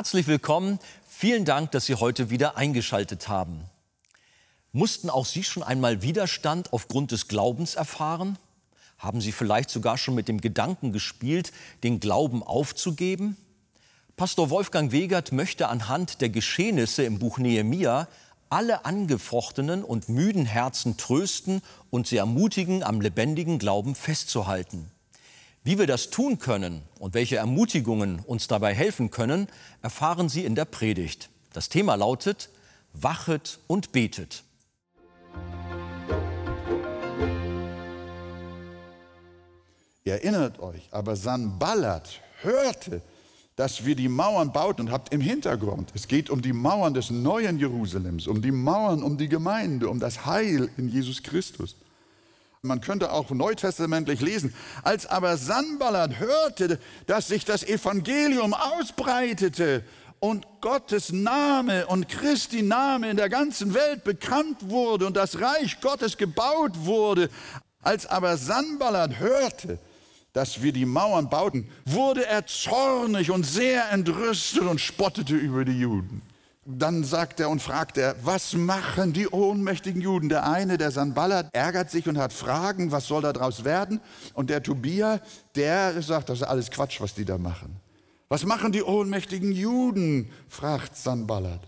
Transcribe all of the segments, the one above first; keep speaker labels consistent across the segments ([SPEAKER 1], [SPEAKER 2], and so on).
[SPEAKER 1] Herzlich willkommen. Vielen Dank, dass Sie heute wieder eingeschaltet haben. Mussten auch Sie schon einmal Widerstand aufgrund des Glaubens erfahren? Haben Sie vielleicht sogar schon mit dem Gedanken gespielt, den Glauben aufzugeben? Pastor Wolfgang Wegert möchte anhand der Geschehnisse im Buch Nehemia alle angefochtenen und müden Herzen trösten und sie ermutigen, am lebendigen Glauben festzuhalten. Wie wir das tun können und welche Ermutigungen uns dabei helfen können, erfahren Sie in der Predigt. Das Thema lautet Wachet und betet.
[SPEAKER 2] Ihr erinnert euch, aber Sanballat hörte, dass wir die Mauern bauten und habt im Hintergrund, es geht um die Mauern des neuen Jerusalems, um die Mauern, um die Gemeinde, um das Heil in Jesus Christus. Man könnte auch neutestamentlich lesen, als aber Sanballat hörte, dass sich das Evangelium ausbreitete und Gottes Name und Christi Name in der ganzen Welt bekannt wurde und das Reich Gottes gebaut wurde, als aber Sanballat hörte, dass wir die Mauern bauten, wurde er zornig und sehr entrüstet und spottete über die Juden. Dann sagt er und fragt er, was machen die ohnmächtigen Juden? Der eine, der Sanballat, ärgert sich und hat Fragen, was soll daraus werden? Und der Tobia, der sagt, das ist alles Quatsch, was die da machen. Was machen die ohnmächtigen Juden? fragt Sanballat.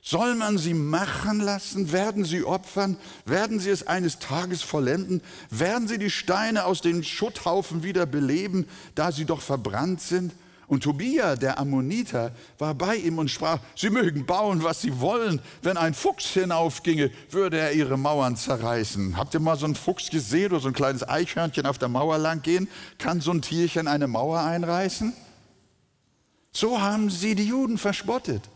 [SPEAKER 2] Soll man sie machen lassen? Werden sie opfern? Werden sie es eines Tages vollenden? Werden sie die Steine aus den Schutthaufen wieder beleben, da sie doch verbrannt sind? Und Tobia, der Ammoniter, war bei ihm und sprach, sie mögen bauen, was sie wollen. Wenn ein Fuchs hinaufginge, würde er ihre Mauern zerreißen. Habt ihr mal so einen Fuchs gesehen oder so ein kleines Eichhörnchen auf der Mauer lang gehen? Kann so ein Tierchen eine Mauer einreißen? So haben sie die Juden verspottet.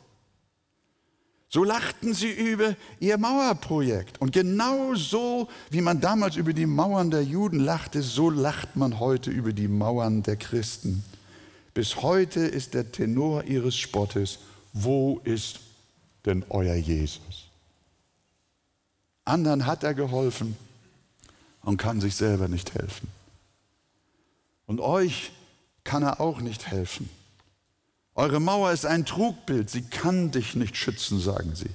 [SPEAKER 2] So lachten sie über ihr Mauerprojekt. Und genau so, wie man damals über die Mauern der Juden lachte, so lacht man heute über die Mauern der Christen. Bis heute ist der Tenor ihres Spottes, wo ist denn euer Jesus? Anderen hat er geholfen und kann sich selber nicht helfen. Und euch kann er auch nicht helfen. Eure Mauer ist ein Trugbild, sie kann dich nicht schützen, sagen sie.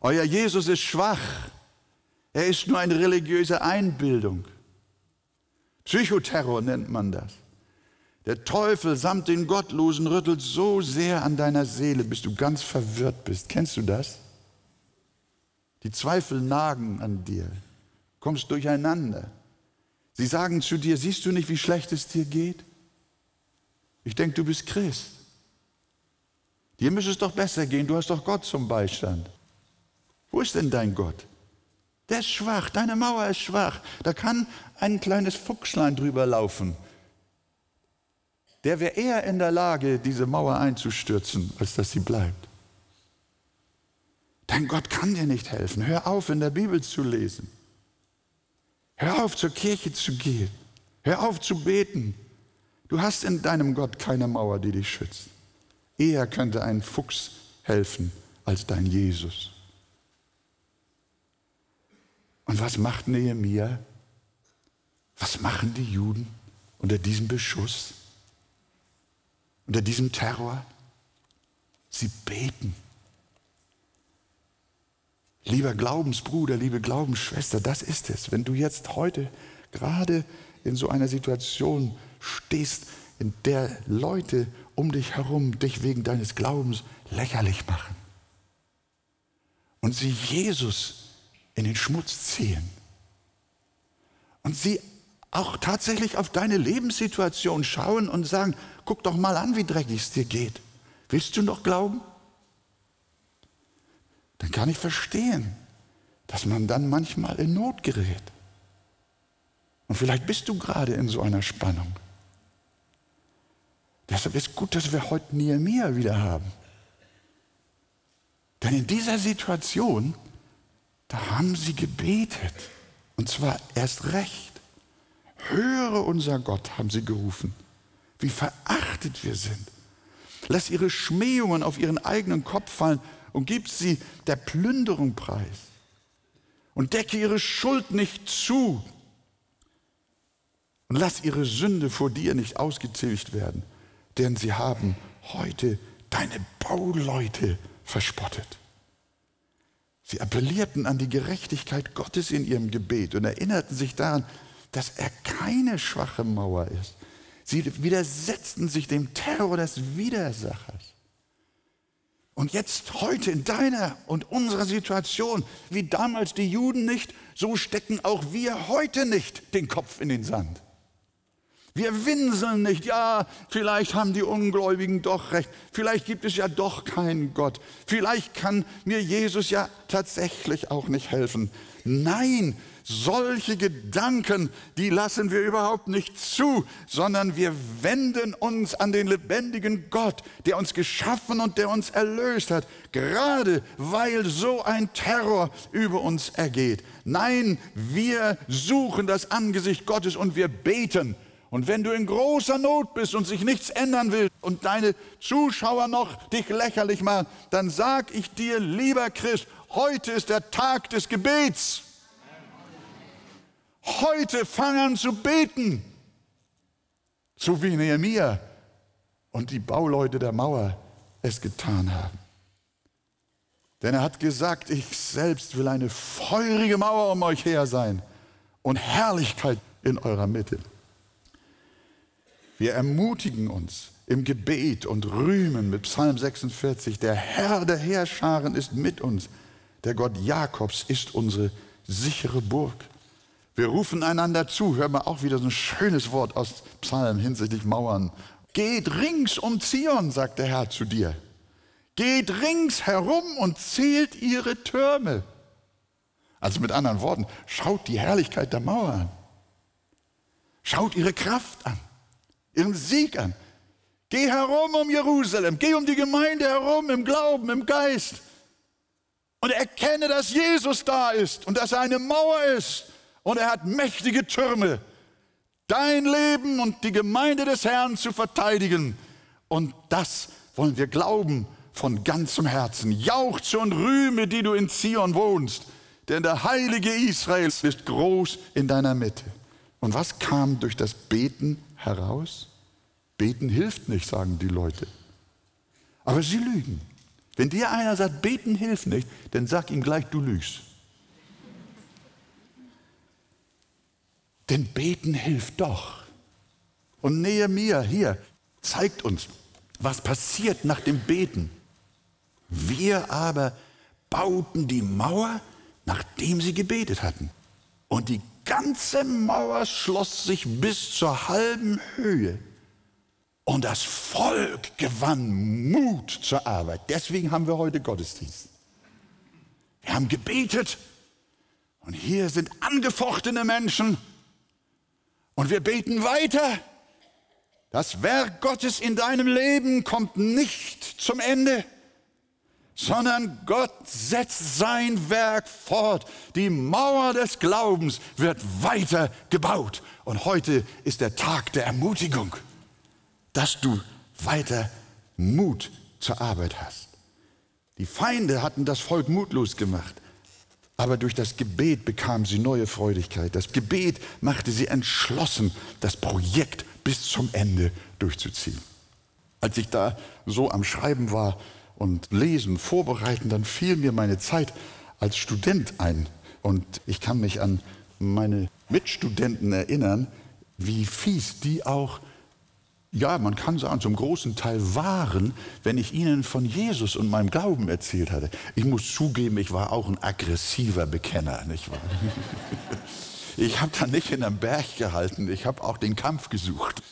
[SPEAKER 2] Euer Jesus ist schwach, er ist nur eine religiöse Einbildung. Psychoterror nennt man das. Der Teufel samt den Gottlosen rüttelt so sehr an deiner Seele, bis du ganz verwirrt bist. Kennst du das? Die Zweifel nagen an dir, kommst durcheinander. Sie sagen zu dir, siehst du nicht, wie schlecht es dir geht? Ich denke, du bist Christ. Dir müsste es doch besser gehen, du hast doch Gott zum Beistand. Wo ist denn dein Gott? Der ist schwach, deine Mauer ist schwach. Da kann ein kleines Fuchslein drüber laufen der wäre eher in der Lage, diese Mauer einzustürzen, als dass sie bleibt. Dein Gott kann dir nicht helfen. Hör auf, in der Bibel zu lesen. Hör auf, zur Kirche zu gehen. Hör auf zu beten. Du hast in deinem Gott keine Mauer, die dich schützt. Eher könnte ein Fuchs helfen als dein Jesus. Und was macht Nehemia? Was machen die Juden unter diesem Beschuss? Unter diesem Terror? Sie beten. Lieber Glaubensbruder, liebe Glaubensschwester, das ist es. Wenn du jetzt heute gerade in so einer Situation stehst, in der Leute um dich herum dich wegen deines Glaubens lächerlich machen und sie Jesus in den Schmutz ziehen und sie auch tatsächlich auf deine Lebenssituation schauen und sagen, guck doch mal an, wie dreckig es dir geht. Willst du noch glauben? Dann kann ich verstehen, dass man dann manchmal in Not gerät. Und vielleicht bist du gerade in so einer Spannung. Deshalb ist gut, dass wir heute Nehemiah wieder haben. Denn in dieser Situation, da haben sie gebetet. Und zwar erst recht. Höre unser Gott, haben sie gerufen. Wie verachtet wir sind. Lass ihre Schmähungen auf ihren eigenen Kopf fallen und gib sie der Plünderung preis. Und decke ihre Schuld nicht zu. Und lass ihre Sünde vor dir nicht ausgetilgt werden, denn sie haben heute deine Bauleute verspottet. Sie appellierten an die Gerechtigkeit Gottes in ihrem Gebet und erinnerten sich daran, dass er keine schwache Mauer ist. Sie widersetzten sich dem Terror des Widersachers. Und jetzt heute in deiner und unserer Situation, wie damals die Juden nicht, so stecken auch wir heute nicht den Kopf in den Sand. Wir winseln nicht, ja, vielleicht haben die Ungläubigen doch recht, vielleicht gibt es ja doch keinen Gott, vielleicht kann mir Jesus ja tatsächlich auch nicht helfen. Nein, solche Gedanken, die lassen wir überhaupt nicht zu, sondern wir wenden uns an den lebendigen Gott, der uns geschaffen und der uns erlöst hat, gerade weil so ein Terror über uns ergeht. Nein, wir suchen das Angesicht Gottes und wir beten. Und wenn du in großer Not bist und sich nichts ändern will und deine Zuschauer noch dich lächerlich machen, dann sag ich dir, lieber Christ, heute ist der Tag des Gebets. Heute fang an zu beten. So wie Nehemiah und die Bauleute der Mauer es getan haben. Denn er hat gesagt, ich selbst will eine feurige Mauer um euch her sein und Herrlichkeit in eurer Mitte. Wir ermutigen uns im Gebet und rühmen mit Psalm 46, der Herr der Heerscharen ist mit uns, der Gott Jakobs ist unsere sichere Burg. Wir rufen einander zu. Hör mal auch wieder so ein schönes Wort aus Psalm hinsichtlich Mauern. Geht rings um Zion, sagt der Herr zu dir. Geht rings herum und zählt ihre Türme. Also mit anderen Worten, schaut die Herrlichkeit der Mauer an. Schaut ihre Kraft an, ihren Sieg an. Geh herum um Jerusalem, geh um die Gemeinde herum im Glauben, im Geist. Und erkenne, dass Jesus da ist und dass er eine Mauer ist und er hat mächtige Türme, dein Leben und die Gemeinde des Herrn zu verteidigen. Und das wollen wir glauben von ganzem Herzen. Jauchze und rühme, die du in Zion wohnst, denn der Heilige Israels ist groß in deiner Mitte. Und was kam durch das Beten heraus? Beten hilft nicht, sagen die Leute. Aber sie lügen. Wenn dir einer sagt, beten hilft nicht, dann sag ihm gleich, du lügst. Denn beten hilft doch. Und Nehemiah hier zeigt uns, was passiert nach dem Beten. Wir aber bauten die Mauer, nachdem sie gebetet hatten. Und die ganze Mauer schloss sich bis zur halben Höhe. Und das Volk gewann Mut zur Arbeit. Deswegen haben wir heute Gottesdienst. Wir haben gebetet und hier sind angefochtene Menschen und wir beten weiter. Das Werk Gottes in deinem Leben kommt nicht zum Ende, sondern Gott setzt sein Werk fort. Die Mauer des Glaubens wird weiter gebaut. Und heute ist der Tag der Ermutigung, dass du weiter Mut zur Arbeit hast. Die Feinde hatten das Volk mutlos gemacht. Aber durch das Gebet bekam sie neue Freudigkeit. Das Gebet machte sie entschlossen, das Projekt bis zum Ende durchzuziehen. Als ich da so am Schreiben war und lesen, vorbereiten, dann fiel mir meine Zeit als Student ein. Und ich kann mich an meine Mitstudenten erinnern, wie fies die auch ja, man kann sagen, zum großen Teil waren, wenn ich ihnen von Jesus und meinem Glauben erzählt hatte. Ich muss zugeben, ich war auch ein aggressiver Bekenner, nicht wahr? Ich habe da nicht in einem Berg gehalten, ich habe auch den Kampf gesucht.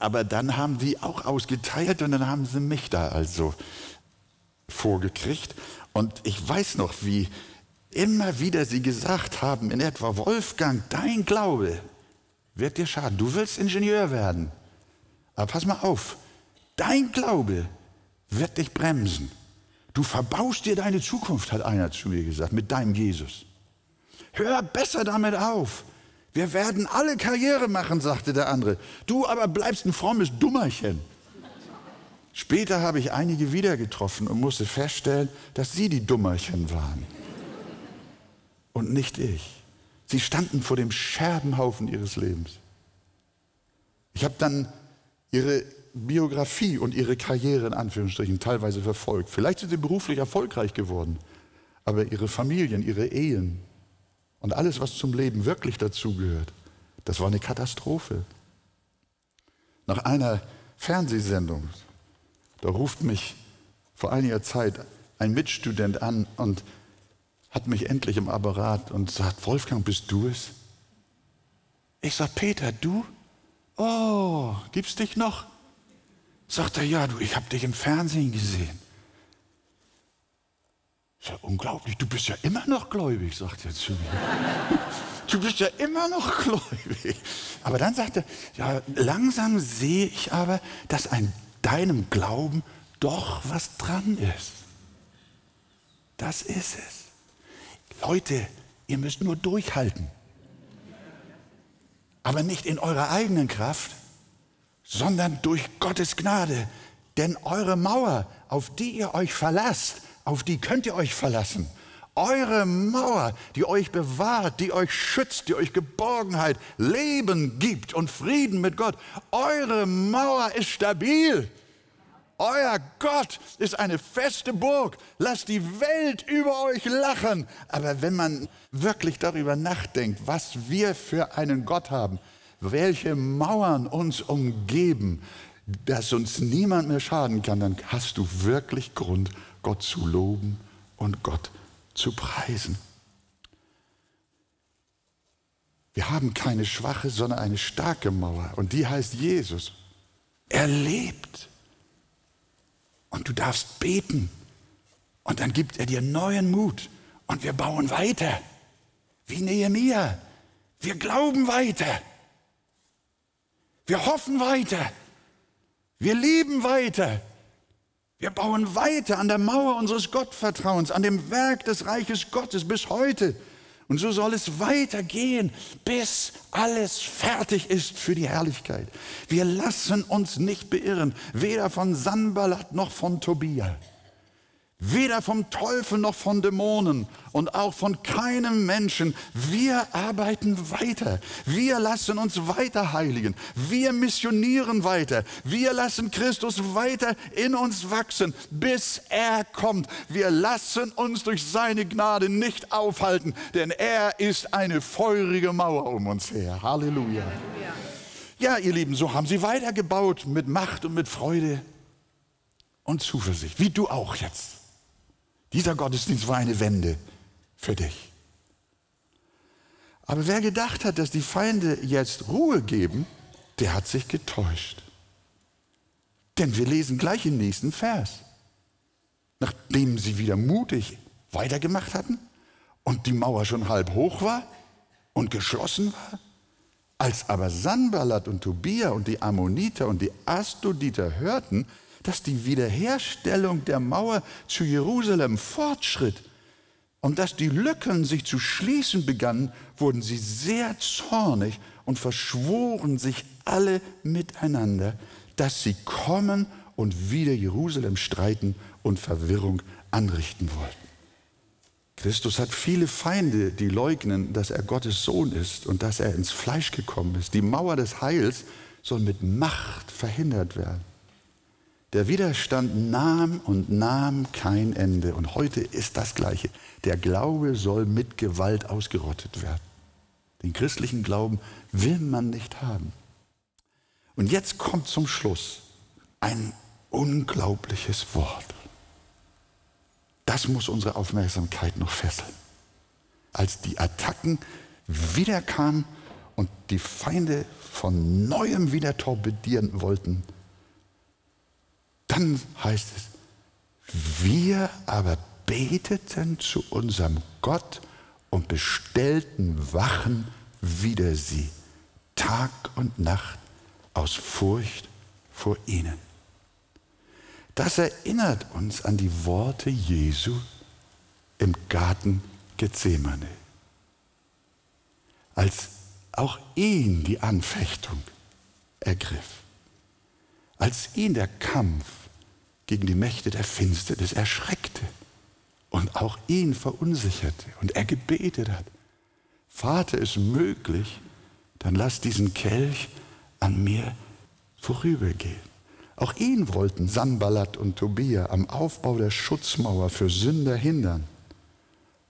[SPEAKER 2] Aber dann haben die auch ausgeteilt und dann haben sie mich da also vorgekriegt. Und ich weiß noch, wie immer wieder sie gesagt haben, in etwa, Wolfgang, dein Glaube wird dir schaden. Du willst Ingenieur werden. Aber pass mal auf, dein Glaube wird dich bremsen. Du verbaust dir deine Zukunft, hat einer zu mir gesagt, mit deinem Jesus. Hör besser damit auf. Wir werden alle Karriere machen, sagte der andere. Du aber bleibst ein frommes Dummerchen. Später habe ich einige wieder getroffen und musste feststellen, dass sie die Dummerchen waren. Und nicht ich. Sie standen vor dem Scherbenhaufen ihres Lebens. Ich habe dann ihre Biografie und ihre Karriere in Anführungsstrichen teilweise verfolgt. Vielleicht sind sie beruflich erfolgreich geworden, aber ihre Familien, ihre Ehen und alles, was zum Leben wirklich dazugehört, das war eine Katastrophe. Nach einer Fernsehsendung, da ruft mich vor einiger Zeit ein Mitstudent an und hat mich endlich im Apparat und sagt, Wolfgang, bist du es? Ich sage, Peter, du? Oh, gibt's dich noch? Sagt er, ja, du, ich habe dich im Fernsehen gesehen. Ist ja unglaublich, du bist ja immer noch gläubig, sagt er zu mir. Du bist ja immer noch gläubig. Aber dann sagt er, ja, langsam sehe ich aber, dass an deinem Glauben doch was dran ist. Das ist es. Leute, ihr müsst nur durchhalten. Aber nicht in eurer eigenen Kraft, sondern durch Gottes Gnade. Denn eure Mauer, auf die ihr euch verlasst, auf die könnt ihr euch verlassen. Eure Mauer, die euch bewahrt, die euch schützt, die euch Geborgenheit, Leben gibt und Frieden mit Gott. Eure Mauer ist stabil. Euer Gott ist eine feste Burg. Lasst die Welt über euch lachen. Aber wenn man wirklich darüber nachdenkt, was wir für einen Gott haben, welche Mauern uns umgeben, dass uns niemand mehr schaden kann, dann hast du wirklich Grund, Gott zu loben und Gott zu preisen. Wir haben keine schwache, sondern eine starke Mauer und die heißt Jesus. Er lebt. Und du darfst beten. Und dann gibt er dir neuen Mut. Und wir bauen weiter. Wie Nehemiah. Wir glauben weiter. Wir hoffen weiter. Wir lieben weiter. Wir bauen weiter an der Mauer unseres Gottvertrauens, an dem Werk des Reiches Gottes bis heute. Und so soll es weitergehen, bis alles fertig ist für die Herrlichkeit. Wir lassen uns nicht beirren, weder von Sanballat noch von Tobia. Weder vom Teufel noch von Dämonen und auch von keinem Menschen. Wir arbeiten weiter. Wir lassen uns weiter heiligen. Wir missionieren weiter. Wir lassen Christus weiter in uns wachsen, bis er kommt. Wir lassen uns durch seine Gnade nicht aufhalten, denn er ist eine feurige Mauer um uns her. Halleluja. Ja, ihr Lieben, so haben sie weitergebaut mit Macht und mit Freude und Zuversicht, wie du auch jetzt. Dieser Gottesdienst war eine Wende für dich. Aber wer gedacht hat, dass die Feinde jetzt Ruhe geben, der hat sich getäuscht. Denn wir lesen gleich im nächsten Vers. Nachdem sie wieder mutig weitergemacht hatten und die Mauer schon halb hoch war und geschlossen war, als aber Sanballat und Tobia und die Ammoniter und die Astoditer hörten, dass die Wiederherstellung der Mauer zu Jerusalem fortschritt und dass die Lücken sich zu schließen begannen, wurden sie sehr zornig und verschworen sich alle miteinander, dass sie kommen und wieder Jerusalem streiten und Verwirrung anrichten wollten. Christus hat viele Feinde, die leugnen, dass er Gottes Sohn ist und dass er ins Fleisch gekommen ist. Die Mauer des Heils soll mit Macht verhindert werden. Der Widerstand nahm und nahm kein Ende. Und heute ist das Gleiche. Der Glaube soll mit Gewalt ausgerottet werden. Den christlichen Glauben will man nicht haben. Und jetzt kommt zum Schluss ein unglaubliches Wort. Das muss unsere Aufmerksamkeit noch fesseln. Als die Attacken wiederkamen und die Feinde von neuem wieder torpedieren wollten, dann heißt es, wir aber beteten zu unserem Gott und bestellten Wachen wider sie, Tag und Nacht aus Furcht vor ihnen. Das erinnert uns an die Worte Jesu im Garten Gethsemane, als auch ihn die Anfechtung ergriff, als ihn der Kampf gegen die Mächte der Finsternis erschreckte und auch ihn verunsicherte und er gebetet hat, Vater, ist möglich, dann lass diesen Kelch an mir vorübergehen. Auch ihn wollten Sanballat und Tobia am Aufbau der Schutzmauer für Sünder hindern.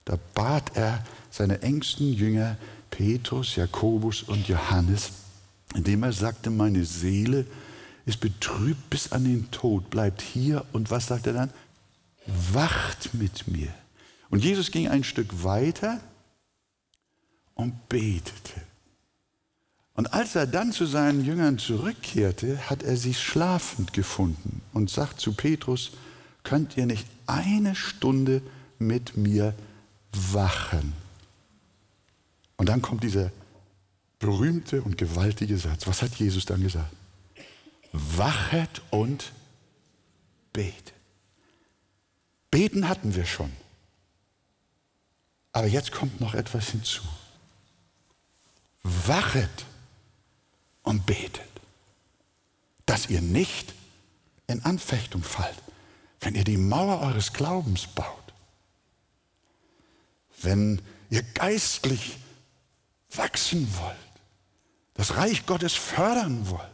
[SPEAKER 2] Da bat er seine engsten Jünger Petrus, Jakobus und Johannes, indem er sagte, meine Seele ist betrübt bis an den Tod, bleibt hier und was sagt er dann? Wacht mit mir. Und Jesus ging ein Stück weiter und betete. Und als er dann zu seinen Jüngern zurückkehrte, hat er sie schlafend gefunden und sagt zu Petrus, könnt ihr nicht eine Stunde mit mir wachen? Und dann kommt dieser berühmte und gewaltige Satz. Was hat Jesus dann gesagt? Wachet und betet. Beten hatten wir schon. Aber jetzt kommt noch etwas hinzu. Wachet und betet, dass ihr nicht in Anfechtung fallt, wenn ihr die Mauer eures Glaubens baut, wenn ihr geistlich wachsen wollt, das Reich Gottes fördern wollt,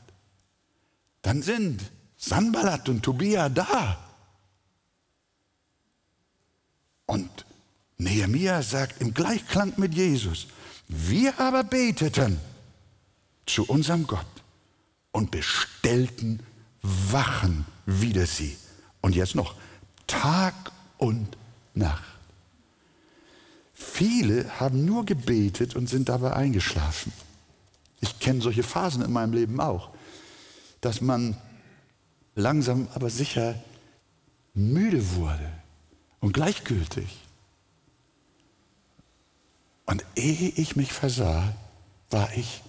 [SPEAKER 2] dann sind Sanballat und Tobia da. Und Nehemiah sagt im Gleichklang mit Jesus, wir aber beteten zu unserem Gott und bestellten Wachen wider sie. Und jetzt noch Tag und Nacht. Viele haben nur gebetet und sind dabei eingeschlafen. Ich kenne solche Phasen in meinem Leben auch, dass man langsam aber sicher müde wurde und gleichgültig. Und ehe ich mich versah, war ich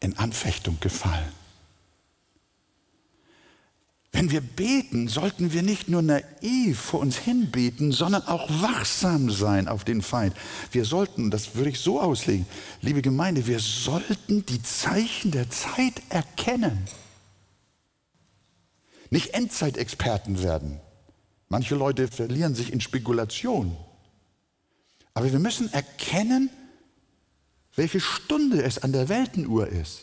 [SPEAKER 2] in Anfechtung gefallen. Wenn wir beten, sollten wir nicht nur naiv vor uns hin beten, sondern auch wachsam sein auf den Feind. Wir sollten, das würde ich so auslegen, liebe Gemeinde, wir sollten die Zeichen der Zeit erkennen. Nicht Endzeitexperten werden. Manche Leute verlieren sich in Spekulationen. Aber wir müssen erkennen, welche Stunde es an der Weltenuhr ist.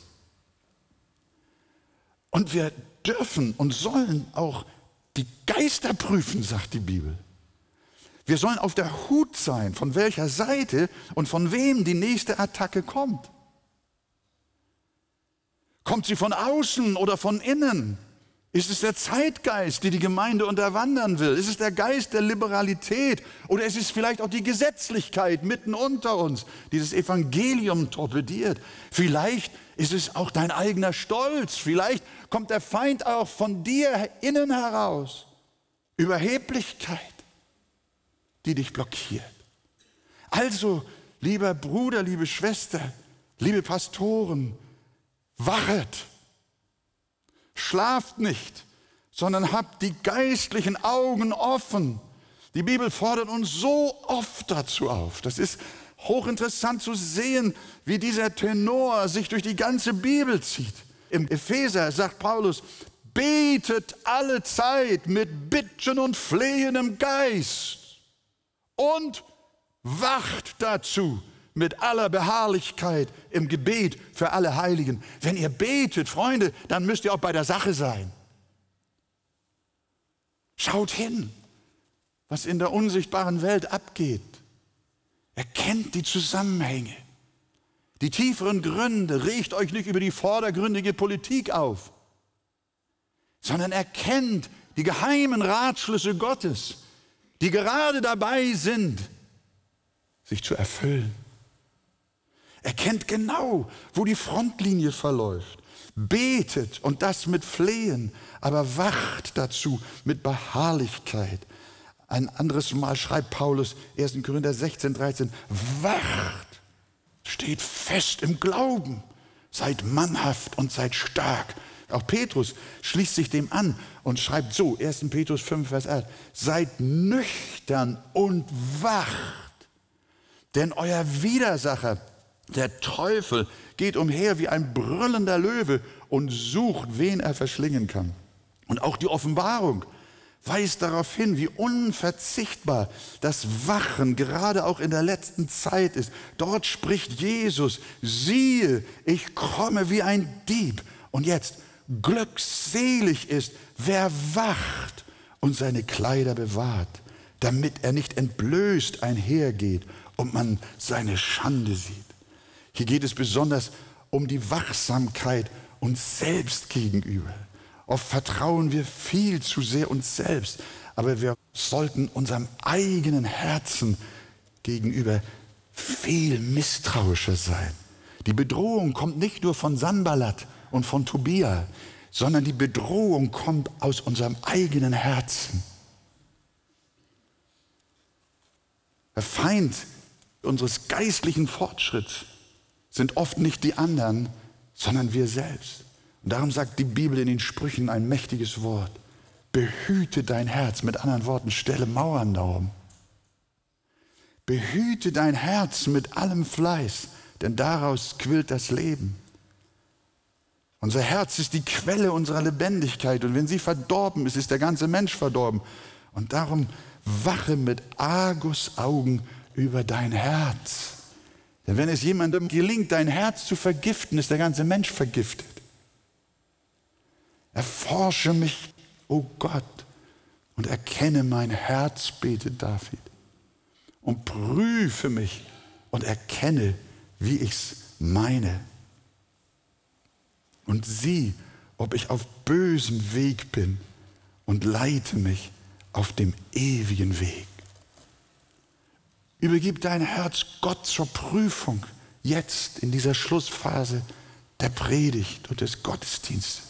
[SPEAKER 2] Und wir dürfen und sollen auch die Geister prüfen, sagt die Bibel. Wir sollen auf der Hut sein, von welcher Seite und von wem die nächste Attacke kommt. Kommt sie von außen oder von innen? Ist es der Zeitgeist, die die Gemeinde unterwandern will? Ist es der Geist der Liberalität? Oder ist es vielleicht auch die Gesetzlichkeit mitten unter uns, die das Evangelium torpediert? Vielleicht ist es auch dein eigener Stolz. Vielleicht kommt der Feind auch von dir innen heraus. Überheblichkeit, die dich blockiert. Also, lieber Bruder, liebe Schwester, liebe Pastoren, wachet Schlaft nicht, sondern habt die geistlichen Augen offen. Die Bibel fordert uns so oft dazu auf. Das ist hochinteressant zu sehen, wie dieser Tenor sich durch die ganze Bibel zieht. Im Epheser sagt Paulus, betet alle Zeit mit Bitten und Flehendem Geist und wacht dazu mit aller Beharrlichkeit im Gebet für alle Heiligen. Wenn ihr betet, Freunde, dann müsst ihr auch bei der Sache sein. Schaut hin, was in der unsichtbaren Welt abgeht. Erkennt die Zusammenhänge, die tieferen Gründe. Regt euch nicht über die vordergründige Politik auf, sondern erkennt die geheimen Ratschlüsse Gottes, die gerade dabei sind, sich zu erfüllen. Er kennt genau, wo die Frontlinie verläuft. Betet und das mit Flehen, aber wacht dazu mit Beharrlichkeit. Ein anderes Mal schreibt Paulus, 1. Korinther 16, 13, wacht, steht fest im Glauben, seid mannhaft und seid stark. Auch Petrus schließt sich dem an und schreibt so, 1. Petrus 5, Vers 8, seid nüchtern und wacht, denn euer Widersacher, der Teufel geht umher wie ein brüllender Löwe und sucht, wen er verschlingen kann. Und auch die Offenbarung weist darauf hin, wie unverzichtbar das Wachen gerade auch in der letzten Zeit ist. Dort spricht Jesus, siehe, ich komme wie ein Dieb. Und jetzt, glückselig ist, wer wacht und seine Kleider bewahrt, damit er nicht entblößt einhergeht und man seine Schande sieht. Hier geht es besonders um die Wachsamkeit uns selbst gegenüber. Oft vertrauen wir viel zu sehr uns selbst, aber wir sollten unserem eigenen Herzen gegenüber viel misstrauischer sein. Die Bedrohung kommt nicht nur von Sanballat und von Tobia, sondern die Bedrohung kommt aus unserem eigenen Herzen. Der Feind unseres geistlichen Fortschritts sind oft nicht die anderen, sondern wir selbst. Und darum sagt die Bibel in den Sprüchen ein mächtiges Wort. Behüte dein Herz, mit anderen Worten, stelle Mauern darum. Behüte dein Herz mit allem Fleiß, denn daraus quillt das Leben. Unser Herz ist die Quelle unserer Lebendigkeit und wenn sie verdorben ist, ist der ganze Mensch verdorben. Und darum wache mit Argusaugen über dein Herz. Denn wenn es jemandem gelingt, dein Herz zu vergiften, ist der ganze Mensch vergiftet. Erforsche mich, o oh Gott, und erkenne mein Herz, betet David. Und prüfe mich und erkenne, wie ich es meine. Und sieh, ob ich auf bösem Weg bin und leite mich auf dem ewigen Weg. Übergib dein Herz Gott zur Prüfung, jetzt in dieser Schlussphase der Predigt und des Gottesdienstes.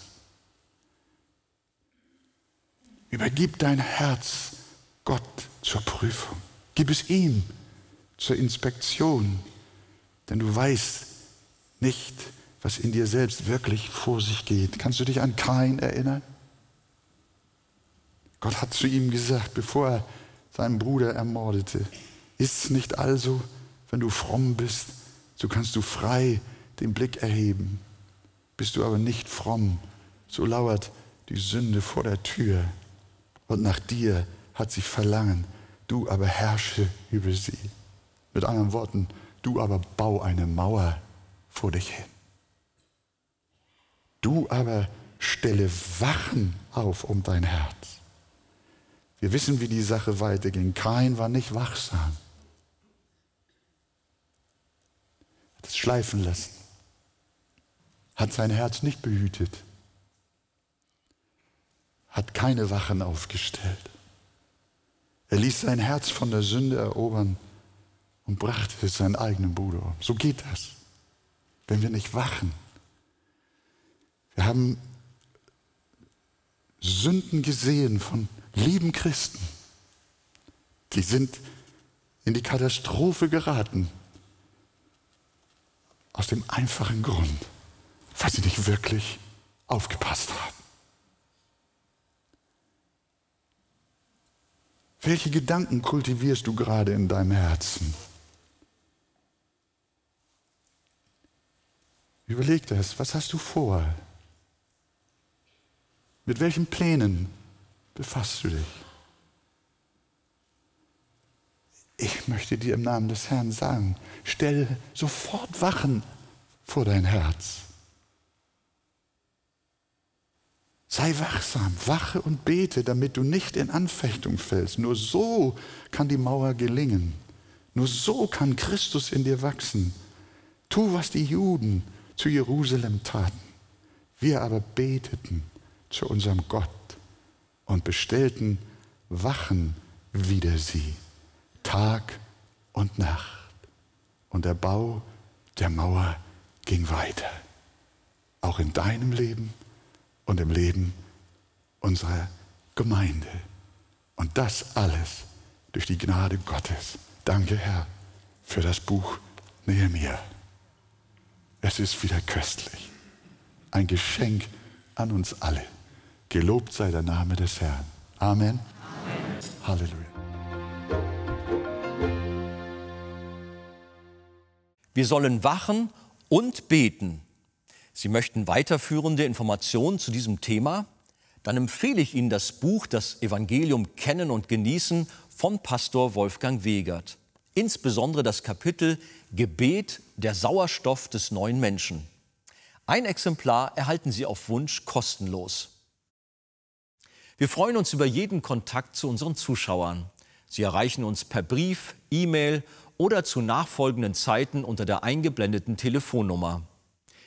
[SPEAKER 2] Übergib dein Herz Gott zur Prüfung. Gib es ihm zur Inspektion, denn du weißt nicht, was in dir selbst wirklich vor sich geht. Kannst du dich an Kain erinnern? Gott hat zu ihm gesagt, bevor er seinen Bruder ermordete, ist es nicht also, wenn du fromm bist, so kannst du frei den Blick erheben. Bist du aber nicht fromm, so lauert die Sünde vor der Tür und nach dir hat sie Verlangen, du aber herrsche über sie. Mit anderen Worten, du aber bau eine Mauer vor dich hin. Du aber stelle Wachen auf um dein Herz. Wir wissen, wie die Sache weiterging. Kain war nicht wachsam. Hat es schleifen lassen. Hat sein Herz nicht behütet. Hat keine Wachen aufgestellt. Er ließ sein Herz von der Sünde erobern und brachte seinen eigenen Bruder um. So geht das, wenn wir nicht wachen. Wir haben Sünden gesehen von lieben Christen. Die sind in die Katastrophe geraten. Aus dem einfachen Grund, weil sie nicht wirklich aufgepasst haben. Welche Gedanken kultivierst du gerade in deinem Herzen? Überleg das, was hast du vor? Mit welchen Plänen befasst du dich? Ich möchte dir im Namen des Herrn sagen, stell sofort Wachen vor dein Herz. Sei wachsam, wache und bete, damit du nicht in Anfechtung fällst. Nur so kann die Mauer gelingen. Nur so kann Christus in dir wachsen. Tu, was die Juden zu Jerusalem taten. Wir aber beteten zu unserem Gott und bestellten Wachen wider sie, Tag und Nacht. Und der Bau der Mauer ging weiter, auch in deinem Leben und im Leben unserer Gemeinde. Und das alles durch die Gnade Gottes. Danke, Herr, für das Buch Nehemiah. Es ist wieder köstlich. Ein Geschenk an uns alle. Gelobt sei der Name des Herrn. Amen. Amen. Halleluja.
[SPEAKER 1] Wir sollen wachen und beten. Sie möchten weiterführende Informationen zu diesem Thema? Dann empfehle ich Ihnen das Buch Das Evangelium kennen und genießen von Pastor Wolfgang Wegert. Insbesondere das Kapitel Gebet, der Sauerstoff des neuen Menschen. Ein Exemplar erhalten Sie auf Wunsch kostenlos. Wir freuen uns über jeden Kontakt zu unseren Zuschauern. Sie erreichen uns per Brief, E-Mail oder zu nachfolgenden Zeiten unter der eingeblendeten Telefonnummer.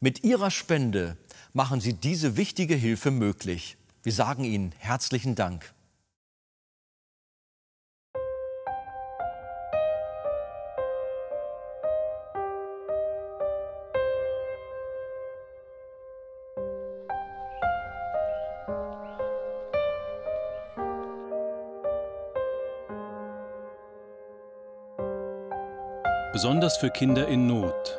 [SPEAKER 1] Mit Ihrer Spende machen Sie diese wichtige Hilfe möglich. Wir sagen Ihnen herzlichen Dank.
[SPEAKER 3] Besonders für Kinder in Not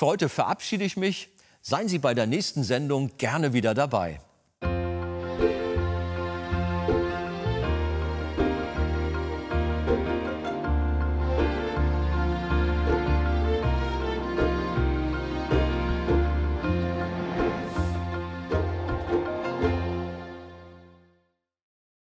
[SPEAKER 1] Für heute verabschiede ich mich. Seien Sie bei der nächsten Sendung gerne wieder dabei.